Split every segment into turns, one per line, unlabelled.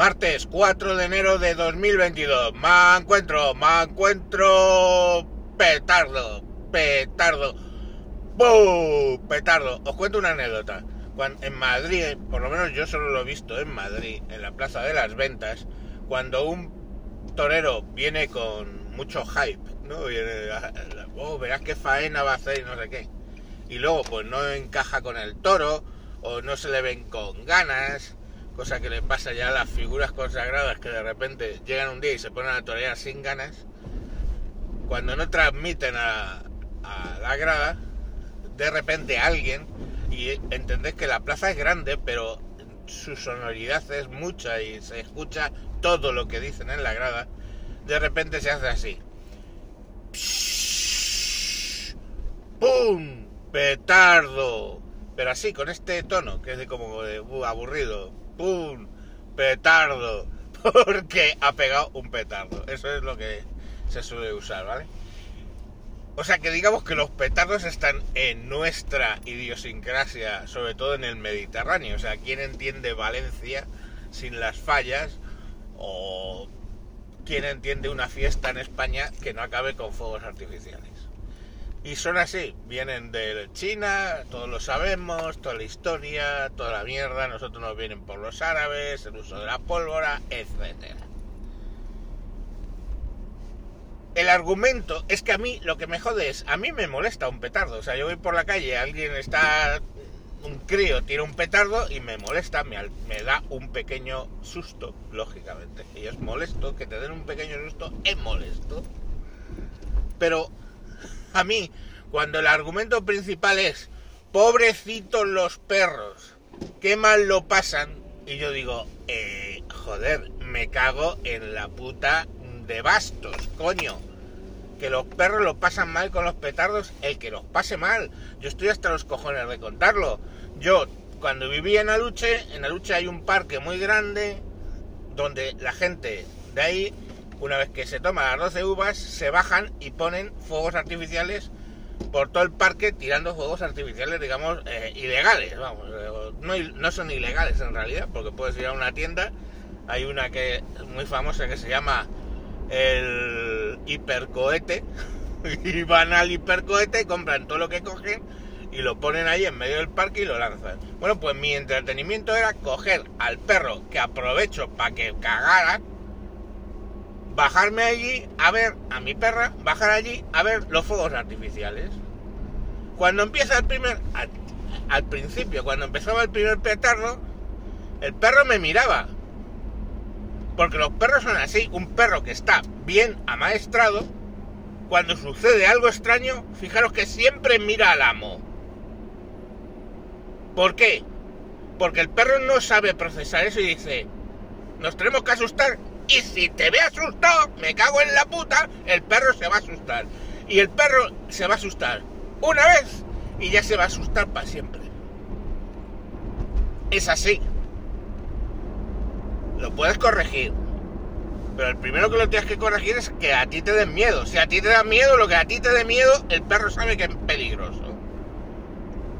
Martes 4 de enero de 2022. Me encuentro, me encuentro petardo, petardo. ¡Bum! Petardo. Os cuento una anécdota. Cuando, en Madrid, por lo menos yo solo lo he visto en Madrid, en la Plaza de las Ventas, cuando un torero viene con mucho hype, ¿no? Viene, oh, verás qué faena va a hacer y no sé qué. Y luego pues no encaja con el toro, o no se le ven con ganas, cosa que le pasa ya a las figuras consagradas que de repente llegan un día y se ponen a torear sin ganas, cuando no transmiten a, la grada, de repente alguien, y entendés que la plaza es grande, pero su sonoridad es mucha y se escucha todo lo que dicen en la grada, de repente se hace así. ¡Pum! Petardo. Pero así, con este tono, que es de como de uh, aburrido. ¡Pum! Petardo. Porque ha pegado un petardo. Eso es lo que se suele usar, ¿vale? O sea que digamos que los petardos están en nuestra idiosincrasia, sobre todo en el Mediterráneo. O sea, ¿quién entiende Valencia sin las fallas? O ¿quién entiende una fiesta en España que no acabe con fuegos artificiales? Y son así, vienen de China, todos lo sabemos, toda la historia, toda la mierda, nosotros nos vienen por los árabes, el uso de la pólvora, etcétera. El argumento es que a mí lo que me jode es, a mí me molesta un petardo. O sea, yo voy por la calle, alguien está, un crío tira un petardo y me molesta, me, me da un pequeño susto, lógicamente. Y es molesto, que te den un pequeño susto es molesto. Pero a mí, cuando el argumento principal es, pobrecitos los perros, qué mal lo pasan, y yo digo, eh, joder, me cago en la puta de bastos, coño. Que los perros lo pasan mal con los petardos, el que los pase mal. Yo estoy hasta los cojones de contarlo. Yo, cuando vivía en Aluche, en Aluche hay un parque muy grande donde la gente de ahí, una vez que se toma las 12 uvas, se bajan y ponen fuegos artificiales por todo el parque tirando fuegos artificiales, digamos, eh, ilegales. Vamos, eh, no, no son ilegales en realidad, porque puedes ir a una tienda, hay una que es muy famosa que se llama el hipercohete y van al hipercohete compran todo lo que cogen y lo ponen ahí en medio del parque y lo lanzan. Bueno, pues mi entretenimiento era coger al perro que aprovecho para que cagara, bajarme allí a ver a mi perra, bajar allí a ver los fuegos artificiales. Cuando empieza el primer, al, principio, cuando empezaba el primer petardo, el perro me miraba, porque los perros son así. Un perro que está bien amaestrado, cuando sucede algo extraño, fijaros que siempre mira al amo. ¿Por qué? Porque el perro no sabe procesar eso y dice, nos tenemos que asustar. Y si te ve asustado, me cago en la puta, el perro se va a asustar. Y el perro se va a asustar una vez y ya se va a asustar para siempre. Es así lo puedes corregir. Pero el primero que lo tienes que corregir es que a ti te den miedo. Si a ti te da miedo, lo que a ti te dé miedo, el perro sabe que es peligroso.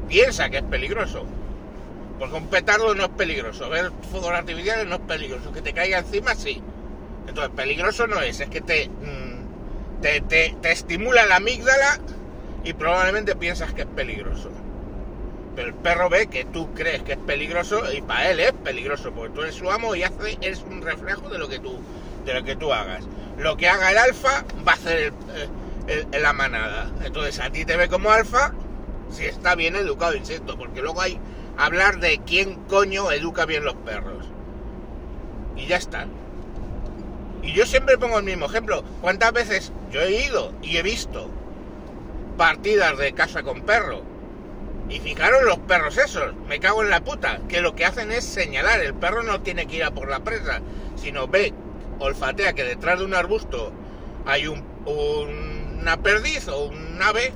Piensa que es peligroso. Porque un petardo no es peligroso. Ver fuegos artificiales no es peligroso. Que te caiga encima, sí. Entonces, peligroso no es. Es que te, mm, te, te, te estimula la amígdala y probablemente piensas que es peligroso. Pero el perro ve que tú crees que es peligroso y para él es peligroso, porque tú eres su amo y hace, eres un reflejo de lo que tú, de lo que tú hagas. Lo que haga el alfa va a hacer el, la manada. Entonces a ti te ve como alfa si está bien educado, insisto, porque luego hay hablar de quién coño educa bien los perros. Y ya está. Y yo siempre pongo el mismo ejemplo. ¿Cuántas veces yo he ido y he visto partidas de casa con perro? Y fijaros los perros esos, me cago en la puta, que lo que hacen es señalar, el perro no tiene que ir a por la presa, sino ve, olfatea que detrás de un arbusto hay un, una perdiz o un ave,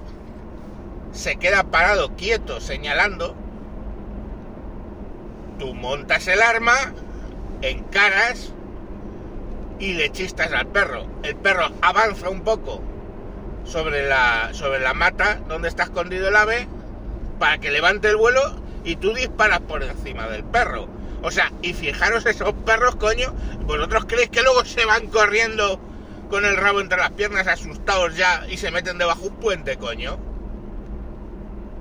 se queda parado, quieto, señalando, tú montas el arma, encaras y le chistas al perro. El perro avanza un poco sobre la, sobre la mata donde está escondido el ave, para que levante el vuelo y tú disparas por encima del perro. O sea, y fijaros esos perros, coño, ¿vosotros creéis que luego se van corriendo con el rabo entre las piernas asustados ya y se meten debajo un puente, coño?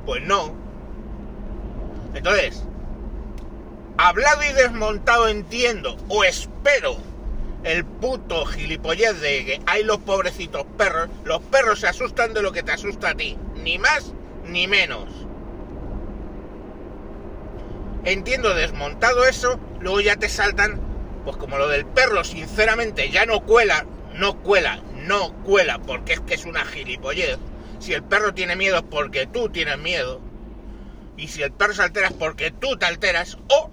Pues no. Entonces, hablado y desmontado entiendo, o espero, el puto gilipollez de que hay los pobrecitos perros, los perros se asustan de lo que te asusta a ti, ni más ni menos. Entiendo desmontado eso, luego ya te saltan, pues como lo del perro, sinceramente ya no cuela, no cuela, no cuela, porque es que es una gilipollez. Si el perro tiene miedo es porque tú tienes miedo. Y si el perro se altera es porque tú te alteras. O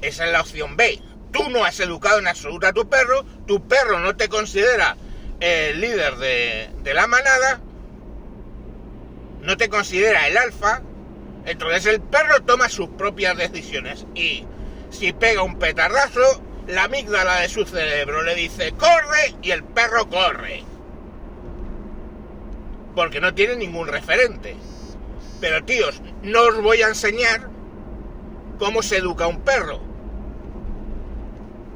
esa es la opción B. Tú no has educado en absoluto a tu perro, tu perro no te considera el líder de, de la manada, no te considera el alfa, entonces el perro toma sus propias decisiones y si pega un petardazo, la amígdala de su cerebro le dice corre y el perro corre. Porque no tiene ningún referente. Pero tíos, no os voy a enseñar cómo se educa un perro.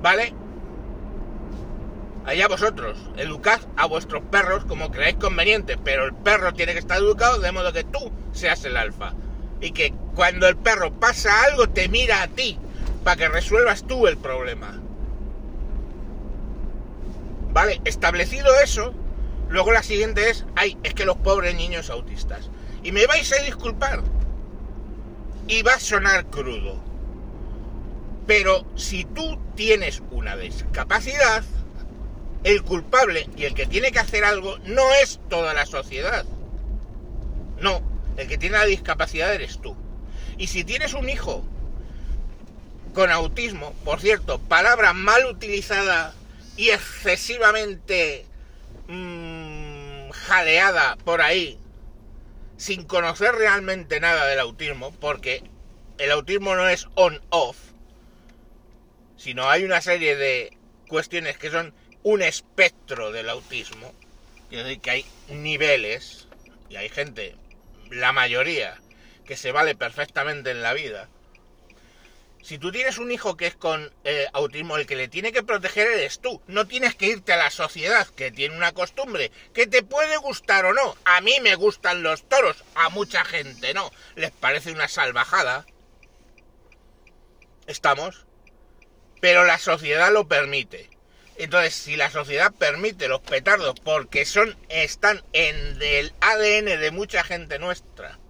¿Vale? Allá vosotros, educad a vuestros perros como creáis conveniente, pero el perro tiene que estar educado de modo que tú seas el alfa. Y que cuando el perro pasa algo te mira a ti, para que resuelvas tú el problema. Vale, establecido eso, luego la siguiente es, ay, es que los pobres niños autistas. Y me vais a disculpar. Y va a sonar crudo. Pero si tú tienes una discapacidad, el culpable y el que tiene que hacer algo no es toda la sociedad. No, el que tiene la discapacidad eres tú. Y si tienes un hijo con autismo, por cierto, palabra mal utilizada y excesivamente mmm, jaleada por ahí, sin conocer realmente nada del autismo, porque el autismo no es on-off, sino hay una serie de cuestiones que son un espectro del autismo, es decir, que hay niveles, y hay gente, la mayoría, que se vale perfectamente en la vida, si tú tienes un hijo que es con eh, autismo, el que le tiene que proteger eres tú. No tienes que irte a la sociedad, que tiene una costumbre, que te puede gustar o no. A mí me gustan los toros, a mucha gente no. Les parece una salvajada. Estamos. Pero la sociedad lo permite. Entonces, si la sociedad permite los petardos porque son, están en el ADN de mucha gente nuestra,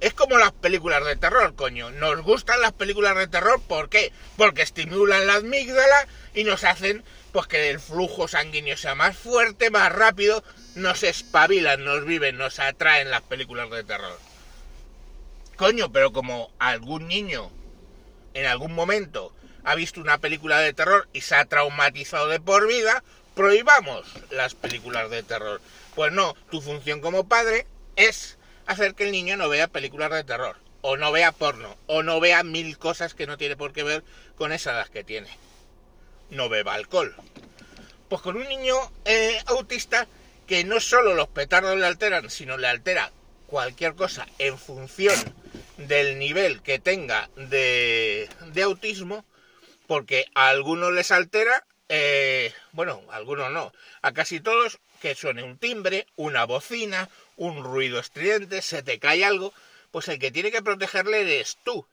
es como las películas de terror, coño. Nos gustan las películas de terror, ¿por qué? Porque estimulan la amígdala y nos hacen pues que el flujo sanguíneo sea más fuerte, más rápido, nos espabilan, nos viven, nos atraen las películas de terror. Coño, pero como algún niño en algún momento ha visto una película de terror y se ha traumatizado de por vida, prohibamos las películas de terror. Pues no, tu función como padre es hacer que el niño no vea películas de terror, o no vea porno, o no vea mil cosas que no tiene por qué ver con esa edad que tiene. No beba alcohol. Pues con un niño eh, autista que no solo los petardos le alteran, sino le altera cualquier cosa en función del nivel que tenga de, de autismo, porque a algunos les altera, eh, bueno, a algunos no, a casi todos que suene un timbre, una bocina, un ruido estridente, se te cae algo, pues el que tiene que protegerle eres tú.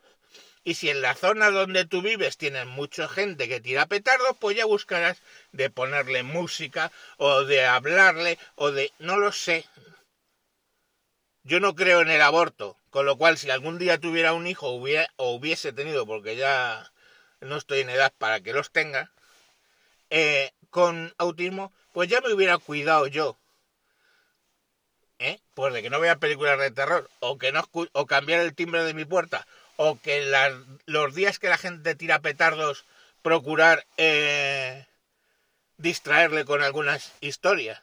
Y si en la zona donde tú vives tienes mucha gente que tira petardos, pues ya buscarás de ponerle música o de hablarle o de... no lo sé. Yo no creo en el aborto, con lo cual si algún día tuviera un hijo o hubiese tenido, porque ya no estoy en edad para que los tenga, eh, con autismo, pues ya me hubiera cuidado yo ¿eh? Pues de que no vea películas de terror, o que no o cambiar el timbre de mi puerta, o que los días que la gente tira petardos, procurar eh, distraerle con algunas historias.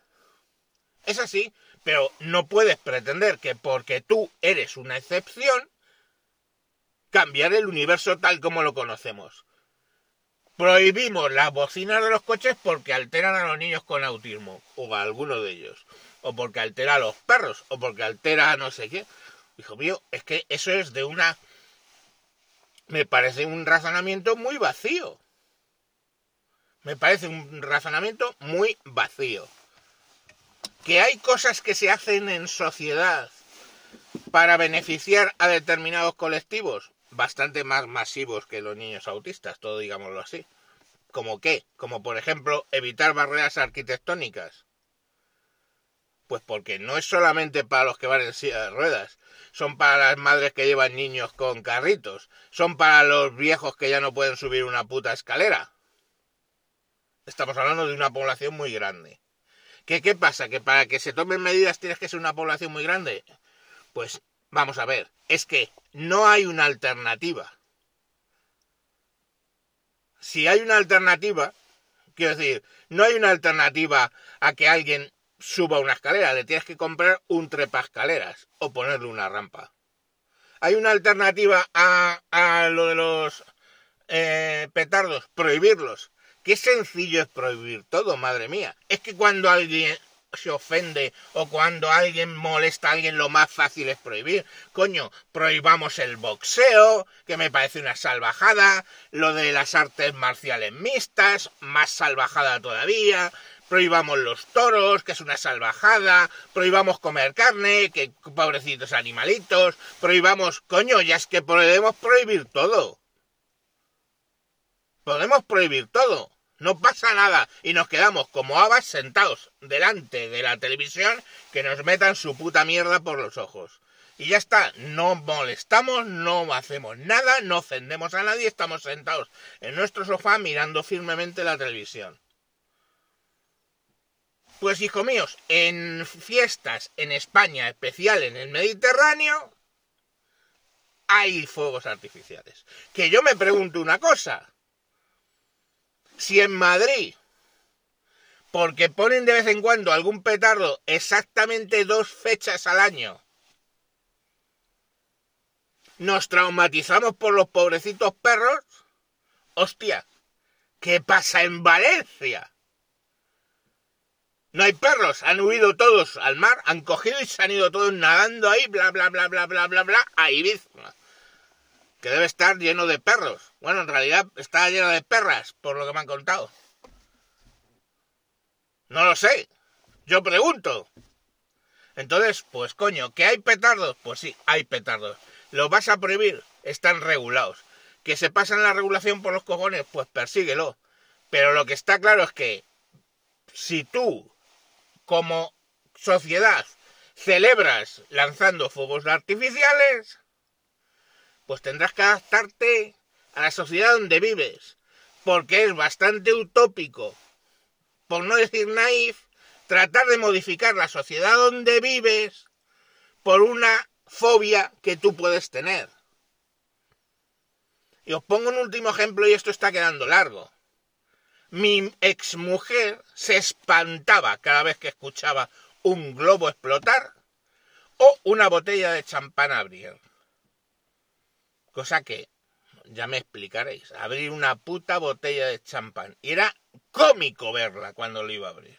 Es así, pero no puedes pretender que porque tú eres una excepción, cambiar el universo tal como lo conocemos. Prohibimos las bocinas de los coches porque alteran a los niños con autismo, o a alguno de ellos o porque altera a los perros, o porque altera a no sé qué. Hijo mío, es que eso es de una me parece un razonamiento muy vacío. Me parece un razonamiento muy vacío. Que hay cosas que se hacen en sociedad para beneficiar a determinados colectivos, bastante más masivos que los niños autistas, todo digámoslo así. ¿Como qué? Como por ejemplo evitar barreras arquitectónicas. Pues porque no es solamente para los que van en silla de ruedas, son para las madres que llevan niños con carritos, son para los viejos que ya no pueden subir una puta escalera. Estamos hablando de una población muy grande. ¿Qué, qué pasa? ¿Que para que se tomen medidas tienes que ser una población muy grande? Pues vamos a ver, es que no hay una alternativa. Si hay una alternativa, quiero decir, no hay una alternativa a que alguien suba una escalera, le tienes que comprar un trepa escaleras o ponerle una rampa. Hay una alternativa a, a lo de los eh, petardos, prohibirlos. Qué sencillo es prohibir todo, madre mía. Es que cuando alguien se ofende o cuando alguien molesta a alguien, lo más fácil es prohibir. Coño, prohibamos el boxeo, que me parece una salvajada, lo de las artes marciales mixtas, más salvajada todavía, prohibamos los toros, que es una salvajada, prohibamos comer carne, que pobrecitos animalitos, prohibamos, coño, ya es que podemos prohibir todo. Podemos prohibir todo no pasa nada y nos quedamos como habas sentados delante de la televisión que nos metan su puta mierda por los ojos. Y ya está, no molestamos, no hacemos nada, no ofendemos a nadie, estamos sentados en nuestro sofá mirando firmemente la televisión. Pues hijo míos, en fiestas en España, especial en el Mediterráneo, hay fuegos artificiales. Que yo me pregunto una cosa, si en Madrid, porque ponen de vez en cuando algún petardo exactamente dos fechas al año, nos traumatizamos por los pobrecitos perros, hostia, ¿qué pasa en Valencia? No hay perros, han huido todos al mar, han cogido y se han ido todos nadando ahí, bla, bla, bla, bla, bla, bla, bla, a Ibiza que debe estar lleno de perros. Bueno, en realidad está lleno de perras, por lo que me han contado. No lo sé. Yo pregunto. Entonces, pues coño, ¿que hay petardos? Pues sí, hay petardos. ¿Los vas a prohibir? Están regulados. ¿Que se pasan la regulación por los cojones? Pues persíguelo. Pero lo que está claro es que si tú, como sociedad, celebras lanzando fuegos artificiales, pues tendrás que adaptarte a la sociedad donde vives, porque es bastante utópico, por no decir naif, tratar de modificar la sociedad donde vives por una fobia que tú puedes tener. Y os pongo un último ejemplo y esto está quedando largo. Mi exmujer se espantaba cada vez que escuchaba un globo explotar o una botella de champán abrir. Cosa que ya me explicaréis. Abrir una puta botella de champán. Y era cómico verla cuando lo iba a abrir.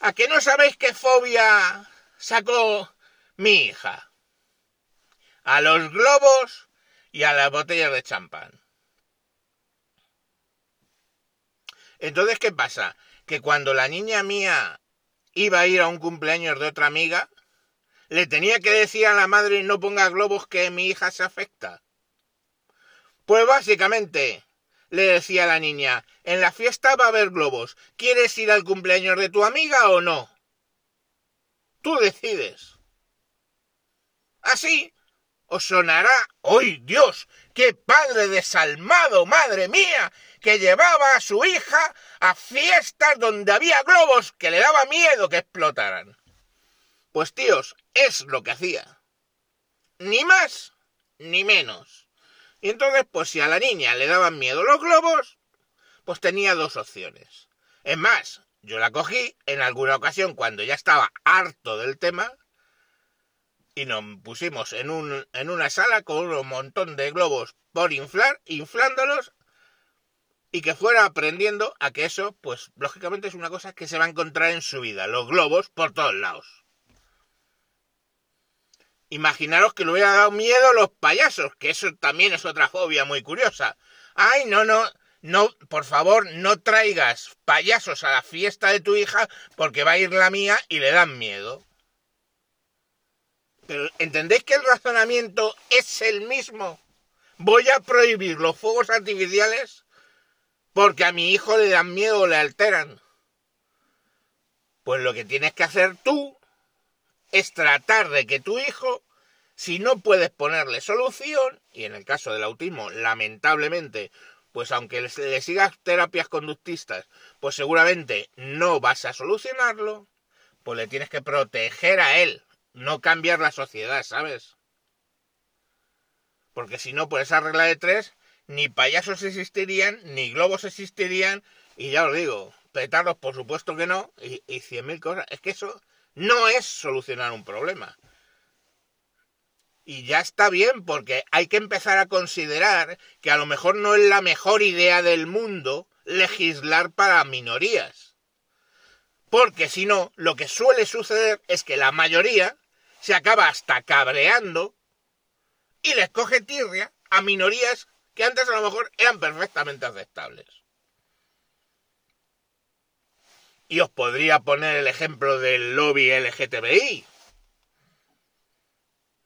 ¿A qué no sabéis qué fobia sacó mi hija? A los globos y a las botellas de champán. Entonces, ¿qué pasa? Que cuando la niña mía iba a ir a un cumpleaños de otra amiga, le tenía que decir a la madre no ponga globos que mi hija se afecta. Pues básicamente, le decía la niña, en la fiesta va a haber globos. ¿Quieres ir al cumpleaños de tu amiga o no? Tú decides. Así os sonará, ¡ay Dios! ¡Qué padre desalmado, madre mía! que llevaba a su hija a fiestas donde había globos que le daba miedo que explotaran. Pues tíos, es lo que hacía. Ni más ni menos. Y entonces, pues si a la niña le daban miedo los globos, pues tenía dos opciones. Es más, yo la cogí en alguna ocasión cuando ya estaba harto del tema y nos pusimos en, un, en una sala con un montón de globos por inflar, inflándolos y que fuera aprendiendo a que eso, pues lógicamente es una cosa que se va a encontrar en su vida, los globos por todos lados. Imaginaros que le hubiera dado miedo a los payasos, que eso también es otra fobia muy curiosa. Ay, no, no, no, por favor, no traigas payasos a la fiesta de tu hija porque va a ir la mía y le dan miedo. Pero ¿entendéis que el razonamiento es el mismo? Voy a prohibir los fuegos artificiales porque a mi hijo le dan miedo o le alteran. Pues lo que tienes que hacer tú es tratar de que tu hijo, si no puedes ponerle solución, y en el caso del autismo, lamentablemente, pues aunque le sigas terapias conductistas, pues seguramente no vas a solucionarlo, pues le tienes que proteger a él, no cambiar la sociedad, ¿sabes? Porque si no, por esa regla de tres, ni payasos existirían, ni globos existirían, y ya os digo, petardos por supuesto que no, y cien mil cosas. Es que eso no es solucionar un problema. Y ya está bien, porque hay que empezar a considerar que a lo mejor no es la mejor idea del mundo legislar para minorías. Porque si no, lo que suele suceder es que la mayoría se acaba hasta cabreando y les coge tirria a minorías que antes a lo mejor eran perfectamente aceptables. Y os podría poner el ejemplo del lobby LGTBI.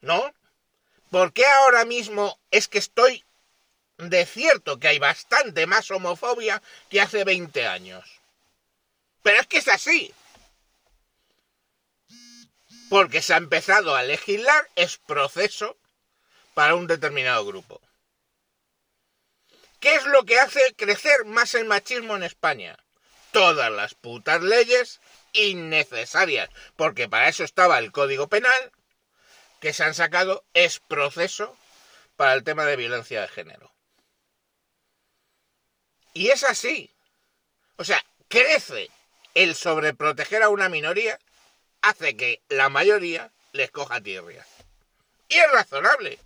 ¿No? ¿Por qué ahora mismo es que estoy de cierto que hay bastante más homofobia que hace 20 años? Pero es que es así. Porque se ha empezado a legislar, es proceso para un determinado grupo. ¿Qué es lo que hace crecer más el machismo en España? Todas las putas leyes innecesarias, porque para eso estaba el Código Penal, que se han sacado es proceso para el tema de violencia de género. Y es así. O sea, crece el sobreproteger a una minoría, hace que la mayoría les coja tierra. Y es razonable.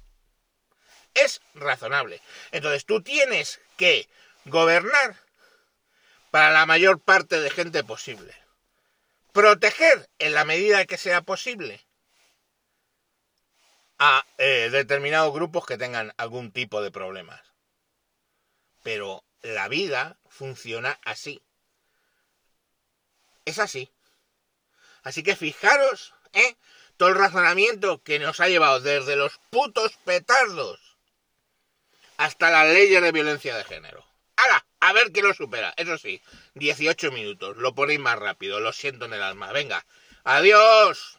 Es razonable. Entonces tú tienes que gobernar para la mayor parte de gente posible. Proteger en la medida que sea posible a eh, determinados grupos que tengan algún tipo de problemas. Pero la vida funciona así. Es así. Así que fijaros, ¿eh? Todo el razonamiento que nos ha llevado desde los putos petardos hasta las leyes de violencia de género. ¡Hala! A ver quién lo supera. Eso sí, 18 minutos. Lo ponéis más rápido. Lo siento en el alma. Venga. Adiós.